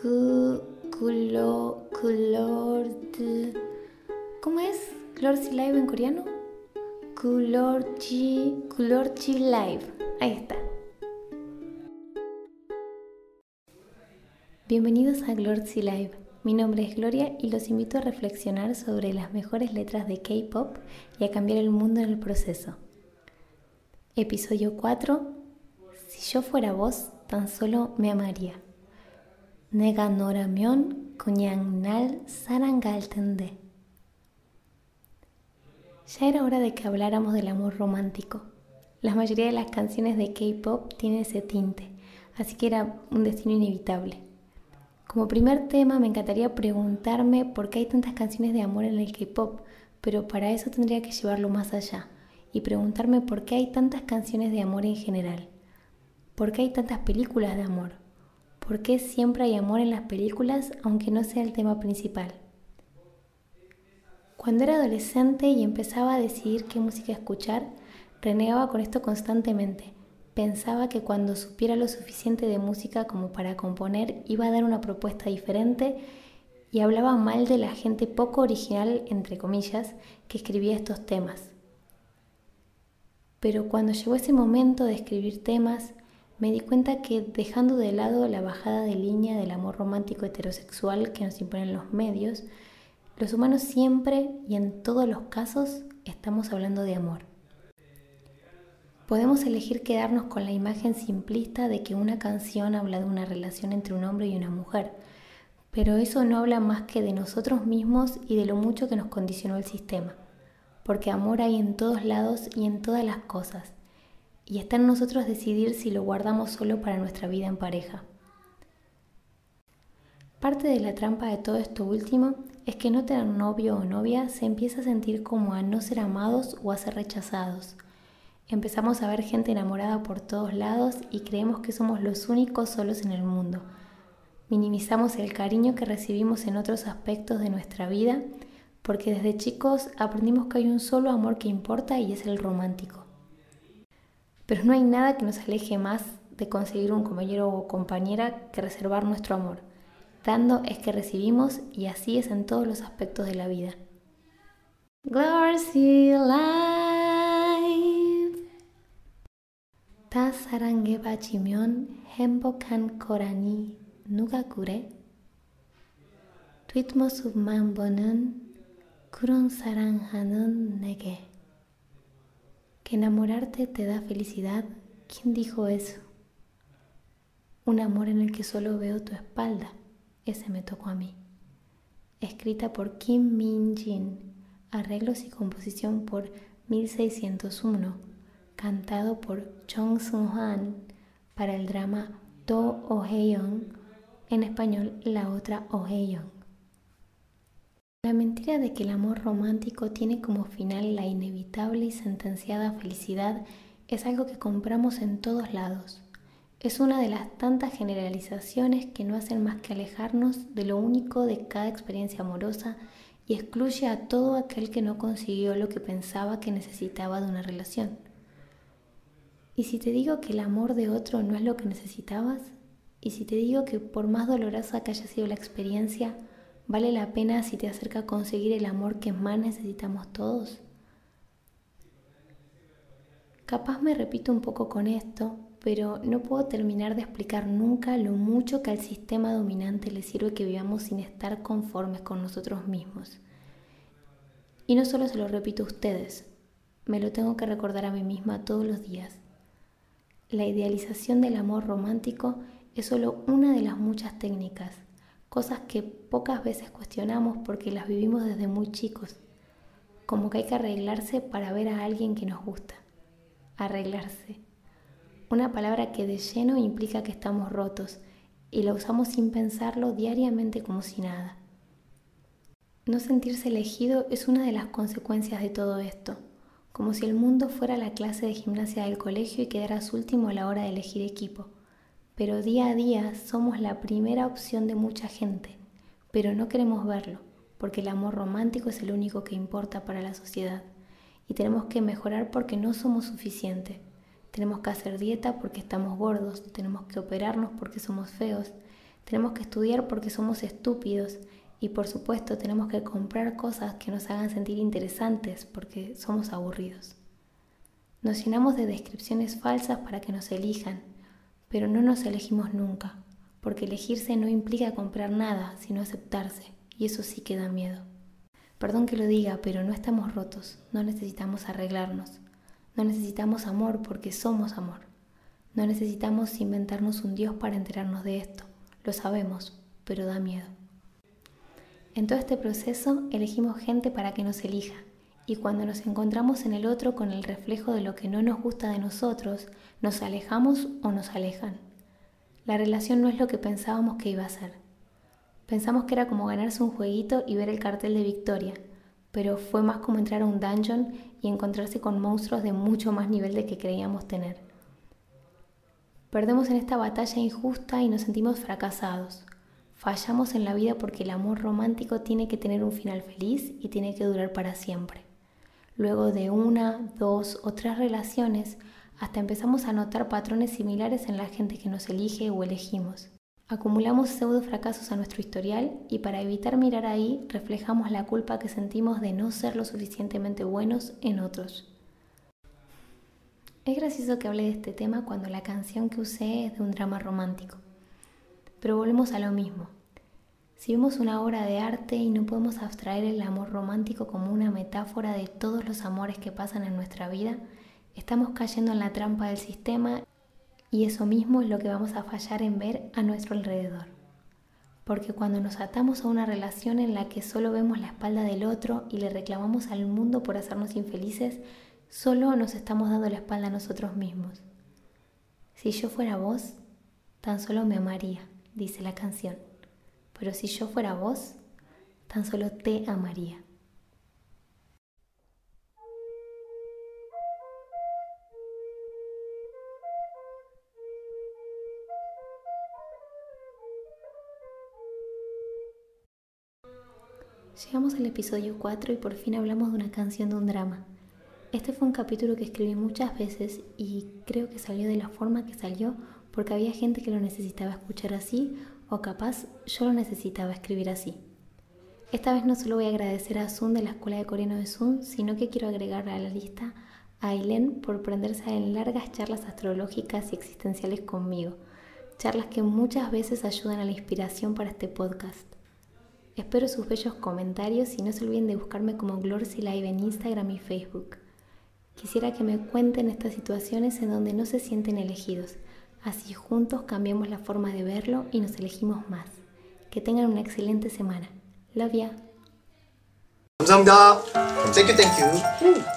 culo, color, ¿Cómo es? ¿Glorci Live en coreano? Culorchi, Culorchi Live. Ahí está. Bienvenidos a Glorci Live. Mi nombre es Gloria y los invito a reflexionar sobre las mejores letras de K-pop y a cambiar el mundo en el proceso. Episodio 4. Si yo fuera vos, tan solo me amaría. Neganora-myon Kunyangnal Sarangal Tende. Ya era hora de que habláramos del amor romántico. La mayoría de las canciones de K-pop tienen ese tinte, así que era un destino inevitable. Como primer tema, me encantaría preguntarme por qué hay tantas canciones de amor en el K-pop, pero para eso tendría que llevarlo más allá y preguntarme por qué hay tantas canciones de amor en general. ¿Por qué hay tantas películas de amor? ¿Por qué siempre hay amor en las películas aunque no sea el tema principal? Cuando era adolescente y empezaba a decidir qué música escuchar, renegaba con esto constantemente. Pensaba que cuando supiera lo suficiente de música como para componer iba a dar una propuesta diferente y hablaba mal de la gente poco original, entre comillas, que escribía estos temas. Pero cuando llegó ese momento de escribir temas, me di cuenta que dejando de lado la bajada de línea del amor romántico heterosexual que nos imponen los medios, los humanos siempre y en todos los casos estamos hablando de amor. Podemos elegir quedarnos con la imagen simplista de que una canción habla de una relación entre un hombre y una mujer, pero eso no habla más que de nosotros mismos y de lo mucho que nos condicionó el sistema, porque amor hay en todos lados y en todas las cosas, y está en nosotros decidir si lo guardamos solo para nuestra vida en pareja. Parte de la trampa de todo esto último es que no tener novio o novia se empieza a sentir como a no ser amados o a ser rechazados. Empezamos a ver gente enamorada por todos lados y creemos que somos los únicos solos en el mundo. Minimizamos el cariño que recibimos en otros aspectos de nuestra vida porque desde chicos aprendimos que hay un solo amor que importa y es el romántico pero no hay nada que nos aleje más de conseguir un compañero o compañera que reservar nuestro amor. Dando es que recibimos y así es en todos los aspectos de la vida. Glory Life. Ta hembokan korani nugakure. Tuitmo subman bonon kuron saranhanon nege. Que enamorarte te da felicidad. ¿Quién dijo eso? Un amor en el que solo veo tu espalda ese me tocó a mí. Escrita por Kim Min Jin, arreglos y composición por 1601, cantado por Chong Seung Han para el drama Do Oh en español La otra Oh. La mentira de que el amor romántico tiene como final la inevitable y sentenciada felicidad es algo que compramos en todos lados es una de las tantas generalizaciones que no hacen más que alejarnos de lo único de cada experiencia amorosa y excluye a todo aquel que no consiguió lo que pensaba que necesitaba de una relación. ¿Y si te digo que el amor de otro no es lo que necesitabas? ¿Y si te digo que por más dolorosa que haya sido la experiencia, vale la pena si te acerca a conseguir el amor que más necesitamos todos? Capaz me repito un poco con esto, pero no puedo terminar de explicar nunca lo mucho que al sistema dominante le sirve que vivamos sin estar conformes con nosotros mismos. Y no solo se lo repito a ustedes, me lo tengo que recordar a mí misma todos los días. La idealización del amor romántico es solo una de las muchas técnicas, cosas que pocas veces cuestionamos porque las vivimos desde muy chicos, como que hay que arreglarse para ver a alguien que nos gusta. Arreglarse una palabra que de lleno implica que estamos rotos y la usamos sin pensarlo diariamente como si nada. No sentirse elegido es una de las consecuencias de todo esto, como si el mundo fuera la clase de gimnasia del colegio y quedaras último a la hora de elegir equipo. Pero día a día somos la primera opción de mucha gente, pero no queremos verlo, porque el amor romántico es el único que importa para la sociedad, y tenemos que mejorar porque no somos suficientes tenemos que hacer dieta porque estamos gordos, tenemos que operarnos porque somos feos, Tenemos que estudiar porque somos estúpidos y por supuesto tenemos que comprar cosas que nos hagan sentir interesantes porque somos aburridos. Nos llenamos de descripciones falsas para que nos elijan, pero no nos elegimos nunca, porque elegirse no implica comprar nada, sino aceptarse, y eso sí que da miedo. Perdón que lo diga, pero no estamos rotos, no necesitamos arreglarnos, no necesitamos amor porque somos amor, no necesitamos inventarnos un Dios para enterarnos de esto, lo sabemos, pero da miedo. En todo este proceso elegimos gente para que nos elija, y cuando nos encontramos en el otro con el reflejo de lo que no nos gusta de nosotros, nos alejamos o nos alejan. La relación no es lo que pensábamos que iba a ser. Pensamos que era como ganarse un jueguito y ver el cartel de victoria, pero fue más como entrar a un dungeon y encontrarse con monstruos de mucho más nivel de que creíamos tener. Perdemos en esta batalla injusta y nos sentimos fracasados. Fallamos en la vida porque el amor romántico tiene que tener un final feliz y tiene que durar para siempre. Luego de una, dos o tres relaciones, hasta empezamos a notar patrones similares en la gente que nos elige o elegimos. Acumulamos pseudo fracasos a nuestro historial y para evitar mirar ahí reflejamos la culpa que sentimos de no ser lo suficientemente buenos en otros. Es gracioso que hable de este tema cuando la canción que usé es de un drama romántico. Pero volvemos a lo mismo. Si vemos una obra de arte y no podemos abstraer el amor romántico como una metáfora de todos los amores que pasan en nuestra vida, estamos cayendo en la trampa del sistema y eso mismo es lo que vamos a fallar en ver a nuestro alrededor. Porque cuando nos atamos a una relación en la que solo vemos la espalda del otro y le reclamamos al mundo por hacernos infelices, solo nos estamos dando la espalda a nosotros mismos. Si yo fuera vos, tan solo me amaría, dice la canción pero si yo fuera vos, tan solo te amaría. Llegamos al episodio 4 y por fin hablamos de una canción de un drama. Este fue un capítulo que escribí muchas veces y creo que salió de la forma que salió porque había gente que lo necesitaba escuchar así o capaz yo lo necesitaba escribir así. Esta vez no solo voy a agradecer a Sun de la Escuela de Coreano de Sun, sino que quiero agregar a la lista a Aileen por prenderse en largas charlas astrológicas y existenciales conmigo, charlas que muchas veces ayudan a la inspiración para este podcast. Espero sus bellos comentarios y no se olviden de buscarme como Glorcy Live en Instagram y Facebook. Quisiera que me cuenten estas situaciones en donde no se sienten elegidos, Así juntos cambiamos la forma de verlo y nos elegimos más. Que tengan una excelente semana. Love ya. 감사합니다. Thank you, thank you.